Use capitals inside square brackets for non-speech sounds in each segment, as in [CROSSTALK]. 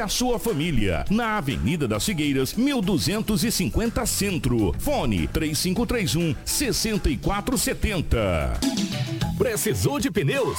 a sua família. Na Avenida das Figueiras, 1250 Centro. Fone 3531 6470. Precisou de pneus?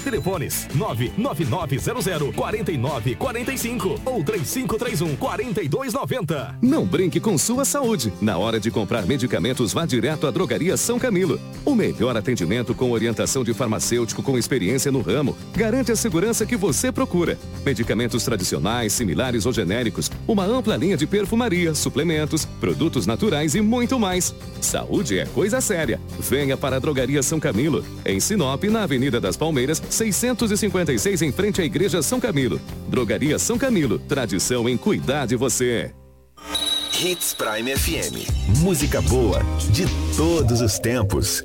Telefones 99900 4945 ou 3531 4290. Não brinque com sua saúde. Na hora de comprar medicamentos, vá direto à Drogaria São Camilo. O melhor atendimento com orientação de farmacêutico com experiência no ramo garante a segurança que você procura. Medicamentos tradicionais, similares ou genéricos, uma ampla linha de perfumaria, suplementos, produtos naturais e muito mais. Saúde é coisa séria. Venha para a Drogaria São Camilo, em Sinop, na Avenida das Palmeiras, 656 em frente à Igreja São Camilo. Drogaria São Camilo, tradição em cuidar de você. Hits Prime FM. Música boa de todos os tempos.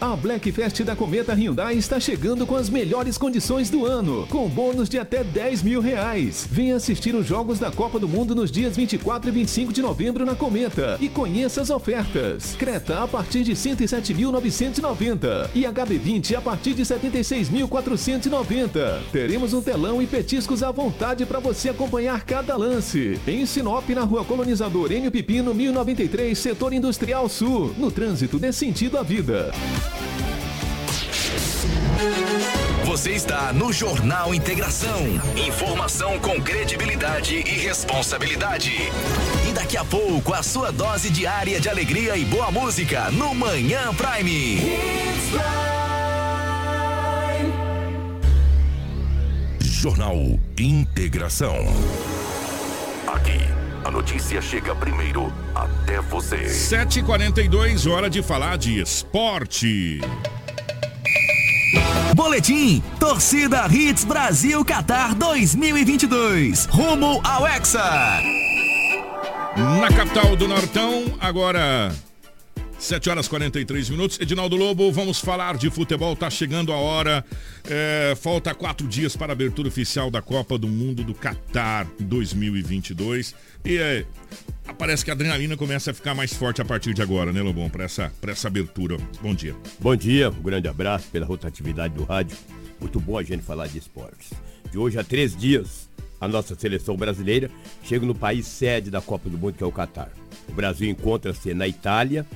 A Black Fest da Cometa Hyundai está chegando com as melhores condições do ano, com bônus de até 10 mil reais. Venha assistir os Jogos da Copa do Mundo nos dias 24 e 25 de novembro na Cometa e conheça as ofertas. Creta a partir de 107.990 e HB20 a partir de 76.490. Teremos um telão e petiscos à vontade para você acompanhar cada lance. Em Sinop, na Rua Colonizador Enio Pipino, 1093, Setor Industrial Sul. No trânsito dê sentido à vida. Você está no Jornal Integração. Informação com credibilidade e responsabilidade. E daqui a pouco, a sua dose diária de alegria e boa música no Manhã Prime. Jornal Integração. Aqui, a notícia chega primeiro até você. 7h42, hora de falar de esporte. Boletim Torcida Hits Brasil Qatar 2022. Rumo ao Hexa. Na capital do Nortão, agora 7 horas 43 minutos. Edinaldo Lobo, vamos falar de futebol. Tá chegando a hora. É, falta quatro dias para a abertura oficial da Copa do Mundo do Qatar 2022. E é, parece que a adrenalina começa a ficar mais forte a partir de agora, né, Lobão? Para essa, essa abertura. Bom dia. Bom dia, um grande abraço pela rotatividade do rádio. Muito bom a gente falar de esportes. De hoje a três dias, a nossa seleção brasileira chega no país sede da Copa do Mundo, que é o Catar. O Brasil encontra-se na Itália,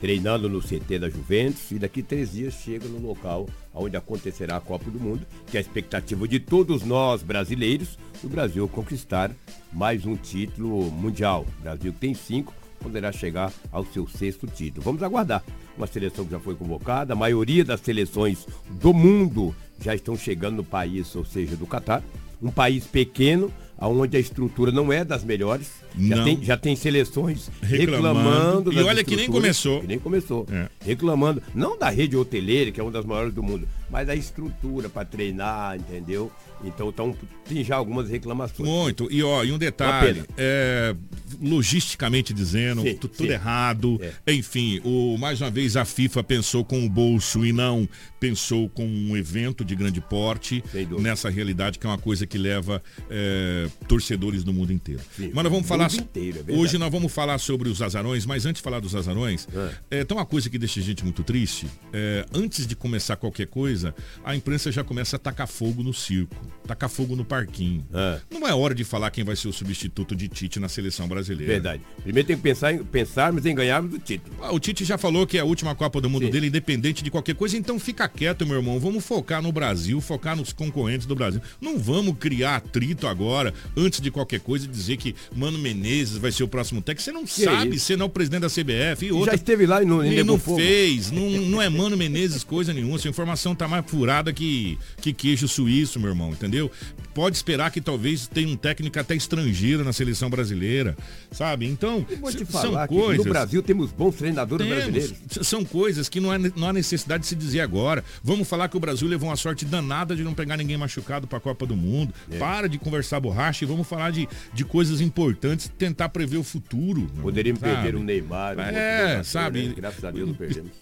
treinando no CT da Juventus, e daqui três dias chega no local onde acontecerá a Copa do Mundo, que é a expectativa de todos nós brasileiros, o Brasil conquistar mais um título mundial. O Brasil tem cinco, poderá chegar ao seu sexto título. Vamos aguardar. Uma seleção que já foi convocada, a maioria das seleções do mundo já estão chegando no país, ou seja, do Catar. Um país pequeno, onde a estrutura não é das melhores, Já tem, já tem seleções Reclamando. reclamando. E olha que nem começou. Que nem começou. É. Reclamando, não da rede hoteleira, que é uma das maiores do mundo, mas da estrutura para treinar, entendeu? Então tão, tem já algumas reclamações. Muito. E ó, e um detalhe, é, logisticamente dizendo, Sim, tu- tudo sim. errado. É. Enfim, o, mais uma vez a FIFA pensou com o bolso e não pensou com um evento de grande porte nessa realidade que é uma coisa que leva é, torcedores do mundo inteiro. Sim, mas nós vamos o falar. inteiro, é hoje nós vamos falar sobre os azarões, mas antes de falar dos azarões, é, tem uma coisa que deixa a gente muito triste. É, antes de começar qualquer coisa, a imprensa já começa a tacar fogo no circo, tacar fogo no parquinho. É. Não é hora de falar quem vai ser o substituto de Tite na seleção brasileira. Verdade. Primeiro tem que pensar em, pensarmos em ganharmos o título. Ah, O Tite já falou que é a última Copa do Mundo Sim. dele, independente de qualquer coisa, então fica quieto, meu irmão. Vamos focar no Brasil, focar nos concorrentes do Brasil. Não vamos criar atrito agora, antes de qualquer coisa, e dizer que Mano Menezes vai ser o próximo técnico. Você não é sabe, isso? você não é o presidente da CBF e Já outra. esteve lá e não, e não fez, não, não é Mano Menezes coisa nenhuma. Essa informação tá mais furada que, que queijo suíço, meu irmão, entendeu? Pode esperar que talvez tenha um técnico até estrangeiro na seleção brasileira, sabe? Então, são coisas. no Brasil temos bons treinadores Temos. brasileiros. São coisas que não, é, não há necessidade de se dizer agora. Vamos falar que o Brasil levou uma sorte danada de não pegar ninguém machucado para a Copa do Mundo. É. Para de conversar borracha e vamos falar de, de coisas importantes, tentar prever o futuro. Poderíamos perder um Neymar. um É, sabe? né? Graças a Deus não perdemos.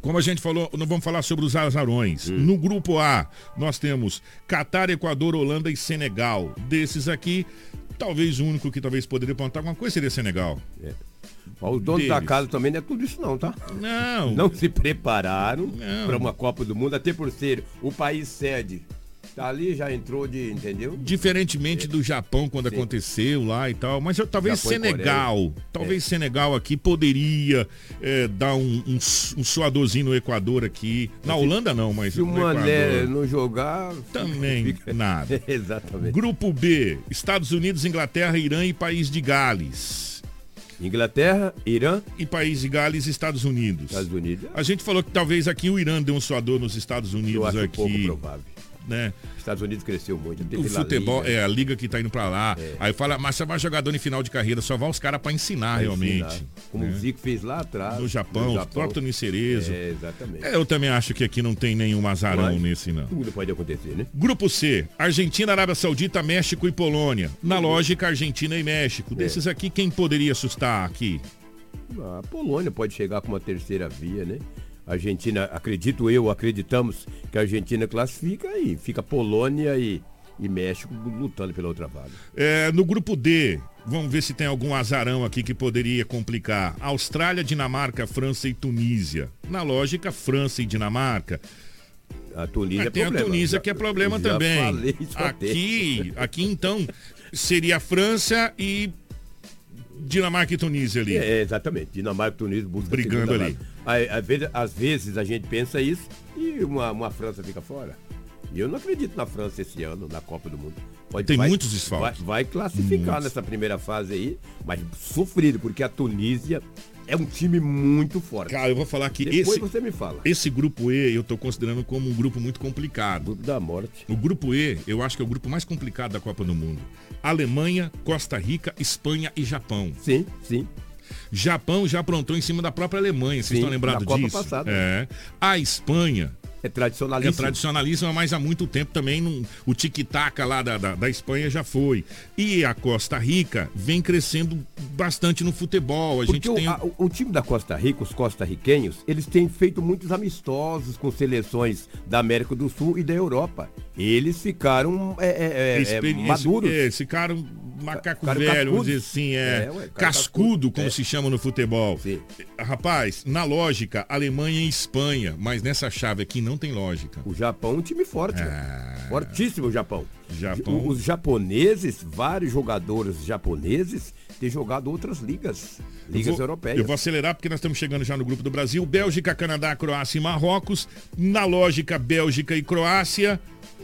Como a gente falou, nós vamos falar sobre os azarões. Hum. No grupo A, nós temos Catar, Equador, Holanda e Senegal. Desses aqui, talvez o único que talvez poderia apontar alguma coisa seria Senegal. Ó, Os donos da Deles. casa também não é tudo isso não, tá? Não. Não se prepararam Não. para uma Copa do Mundo, até por ser o país sede. Ali, já entrou de, entendeu? Diferentemente do Japão quando Sim. aconteceu lá e tal, mas eu, talvez Japão Senegal, talvez Senegal aqui poderia é, dar um, um, um suadorzinho no Equador aqui. Na Holanda não, mas Se no o Mané não jogar... [LAUGHS] também fica- nada. [LAUGHS] Exatamente. Grupo B, Estados Unidos, Inglaterra, Irã e País de Gales. Inglaterra, Irã, E País de Gales Estados Unidos. Estados Unidos. A gente falou que talvez aqui o Irã dê um suador nos Estados Eu Unidos acho pouco aqui, provável. Né? Estados Unidos cresceu muito. O futebol Liga, é a liga que tá indo pra lá. É. Aí fala, mas só vai jogador em final de carreira, só vai os caras pra ensinar pra realmente. ensinar. Como né? o Zico fez lá atrás. No Japão, o próprio Tony Cerezo. É, exatamente. É, eu também acho que aqui não tem nenhum azarão Mas- nesse, não. Tudo pode acontecer, né? Grupo C, Argentina, Arábia Saudita, México e Polônia. Na lógica, Argentina e México. É. Desses aqui, quem poderia assustar aqui? A Polônia pode chegar com uma terceira via, né? A Argentina, acredito eu, acreditamos que a Argentina classifica e fica Polônia e, e México lutando pela outra vaga. É, no grupo D, vamos ver se tem algum azarão aqui que poderia complicar. Austrália, Dinamarca, França e Tunísia. Na lógica, França e Dinamarca. A Tunísia Mas tem é problema. a Tunísia que é problema já também. falei. Aqui, aqui então, seria a França e Dinamarca e Tunísia ali. É, exatamente. Dinamarca e Tunísia Brigando ali. Aí, às, vezes, às vezes a gente pensa isso e uma, uma França fica fora. E eu não acredito na França esse ano, na Copa do Mundo. Pode- Tem vai- muitos desfalques. Vai, vai classificar nessa primeira fase aí, mas sofrido, porque a Tunísia é um time muito forte. Cara, eu vou falar que Depois esse, você me fala. esse grupo E eu tô considerando como um grupo muito complicado. Grupo da morte. O grupo E, eu acho que é o grupo mais complicado da Copa do Mundo. Alemanha, Costa Rica, Espanha e Japão. Sim, sim. Japão já aprontou em cima da própria Alemanha, vocês Sim, estão lembrados na Copa disso? passada. É. A Espanha É é tradicionalíssimo. tradicionalismo, mas há muito tempo também não- o tic-tac lá da, da, da Espanha já foi. E a Costa Rica vem crescendo bastante no futebol. A Porque gente o, tem. a- o time da Costa Rica, os costarriquenhos, eles têm feito muitos amistosos com seleções da América do Sul e da Europa. Eles ficaram é, é, é, é, maduros. Cara, um macaco Cara velho, vamos cascudo. dizer assim, é, É, ué, cascudo, como É. se chama no futebol. Sim. Rapaz, na lógica, Alemanha e Espanha, mas nessa chave aqui não tem lógica. O Japão é um time forte, Ah. cara. Fortíssimo o Japão. Japão. Os japoneses, vários jogadores japoneses, têm jogado outras ligas. Ligas Eu vou- europeias. Eu vou acelerar porque nós estamos chegando já no grupo do Brasil. Bélgica, Canadá, Croácia e Marrocos. Na lógica, Bélgica e Croácia.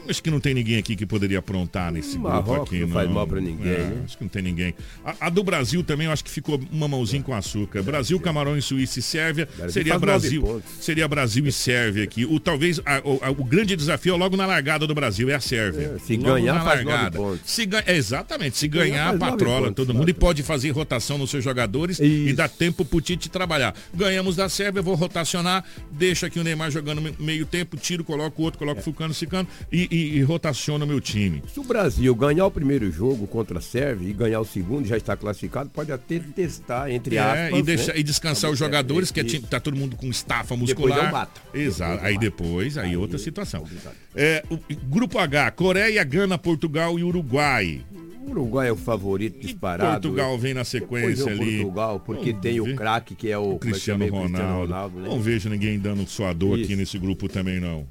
Acho que não tem ninguém aqui que poderia aprontar nesse Marrocos grupo aqui. não faz mal pra ninguém, É, né? Acho que não tem ninguém. A, a do Brasil também, eu acho que ficou uma mãozinha com açúcar. Brasil, Camarões, Suíça e Sérvia. Seria Brasil. Seria Brasil e Sérvia aqui. O, talvez a- o, a- o grande desafio é logo na largada do Brasil, é a Sérvia. É, se Logo ganhar, na faz largada. Se ganha- é, exatamente, se ganhar, ganhar, nove patrola pontos, todo mundo e pode fazer rotação nos seus jogadores e Isso. dá tempo pro Tite trabalhar. Ganhamos da Sérvia, vou rotacionar, deixa aqui o Neymar jogando me- meio tempo, tiro, coloco o outro, coloco o Fulcano, Cicano e, e, e rotaciona o meu time. Se o Brasil ganhar o primeiro jogo contra a Sérvia e ganhar o segundo, já está classificado, pode até testar, entre É, aspas. e, deixar, né? e descansar os ver, jogadores, que é isso. ti- tá todo mundo com estafa Depois muscular. um mato. Exato. Depois aí depois, aí, Aí outra situação. É, o, grupo H, Coreia, Gana, Portugal e Uruguai. O Uruguai é o favorito disparado. Portugal vem na Depois sequência ali. Portugal, porque Vamos tem ver. o craque que é o, O Cristiano é chama? Ronaldo. Cristiano Ronaldo né? Não vejo ninguém dando suador aqui Isso. nesse grupo também, não.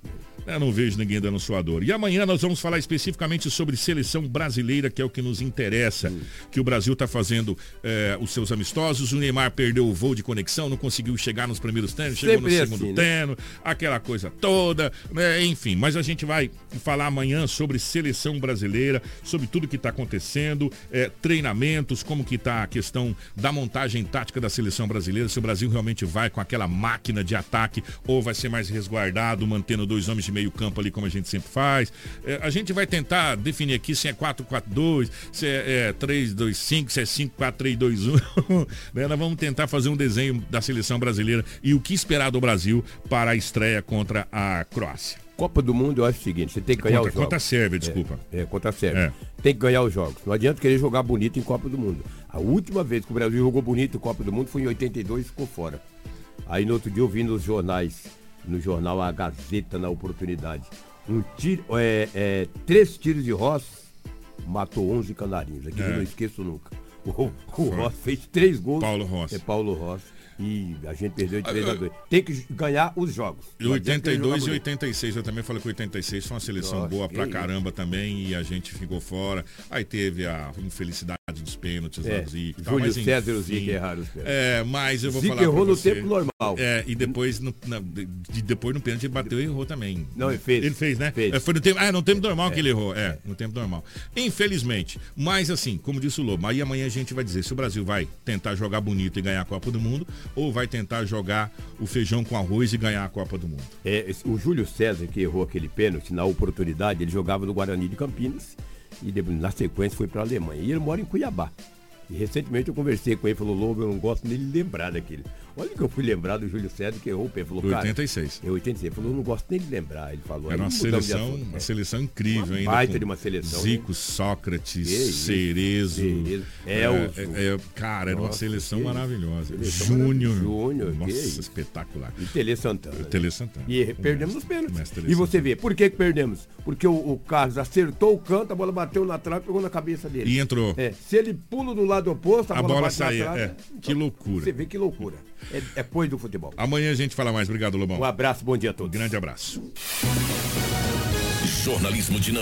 Eu não vejo ninguém dando suador. E amanhã nós vamos falar especificamente sobre seleção brasileira, que é o que nos interessa. Que o Brasil está fazendo eh, os seus amistosos. O Neymar perdeu o voo de conexão, não conseguiu chegar nos primeiros treinos, chegou no Sempre segundo assim, né? treino, aquela coisa toda, né? enfim. Mas a gente vai falar amanhã sobre seleção brasileira, sobre tudo que está acontecendo, eh, treinamentos, como que está a questão da montagem tática da seleção brasileira, se o Brasil realmente vai com aquela máquina de ataque ou vai ser mais resguardado, mantendo dois homens de meio campo ali como a gente sempre faz. Eh, a gente vai tentar definir aqui se é 4-4-2, se é, é 3-2-5, se é 5-4-3-2-1. [LAUGHS] né? Nós vamos tentar fazer um desenho da seleção brasileira e o que esperar do Brasil para a estreia contra a Croácia. Copa do Mundo, eu acho o seguinte, você tem que ganhar Contra, os jogos. contra a Sérvia, desculpa. É, contra a Sérvia. Tem que ganhar os jogos. Não adianta querer jogar bonito em Copa do Mundo. A última vez que o Brasil jogou bonito em Copa do Mundo foi em 82 e ficou fora. Aí no outro dia eu vi nos jornais, no jornal A Gazeta na oportunidade, um tiro, é, é, três tiros de Ross matou 11 canarinhos. Aquilo É. eu não esqueço nunca. O, o Ross fez três gols. Paulo Rossi. É Paulo Rossi. E a gente perdeu de 3 a 2. Tem que ganhar os jogos. E Não adianta querer 82 e jogar bonito. 86, eu também falei que 86 foi uma seleção Nossa, boa pra caramba também e a gente ficou fora. Aí teve a infelicidade dos pênaltis É, e tal, Júlio mas César e o erraram os pênaltis. É, mas eu vou falar errou no tempo normal. É, e depois no, na- de- de- depois no pênalti ele bateu e errou também. Não, ele fez. Ele fez, né? Fez. É, foi no tempo, ah, no tempo normal que ele errou. É, no tempo normal. Infelizmente. Mas assim, como disse o Lobo, aí amanhã a gente vai dizer se o Brasil vai tentar jogar bonito e ganhar a Copa do Mundo ou vai tentar jogar o feijão com arroz e ganhar a Copa do Mundo. É, o Júlio César, que errou aquele pênalti, na oportunidade, ele jogava no Guarani de Campinas e na sequência foi para a Alemanha. E ele mora em Cuiabá. E recentemente eu conversei com ele, falou, Lobo, eu não gosto nem de lembrar daquele. Olha que eu fui lembrar do Júlio César que errou o pênalti. Falou, Do cara, 86. É 86. Ele falou, eu não gosto nem de lembrar. Ele falou. Era uma seleção, assunto. uma É. seleção incrível Uma ainda. baita de uma seleção, Zico, né? Sócrates, isso, Cerezo. Cerezo, É, Elzo. é, é, cara, era uma Nossa, seleção que maravilhosa. Seleção Júnior. Júnior, Nossa, espetacular. E Tele Santana. né? Tele Santana. E perdemos os pênaltis. E você vê, por que, que perdemos? Porque o, o Carlos acertou o canto, a bola bateu na trave e pegou na cabeça dele. E entrou. É, se ele pula do lado oposto, a, A bola, bola saía, é. Que loucura. Você vê que loucura. É, é coisa do futebol. Amanhã a gente fala mais. Obrigado, Lobão. Um abraço, bom dia a todos. Grande abraço. Jornalismo dinâmico.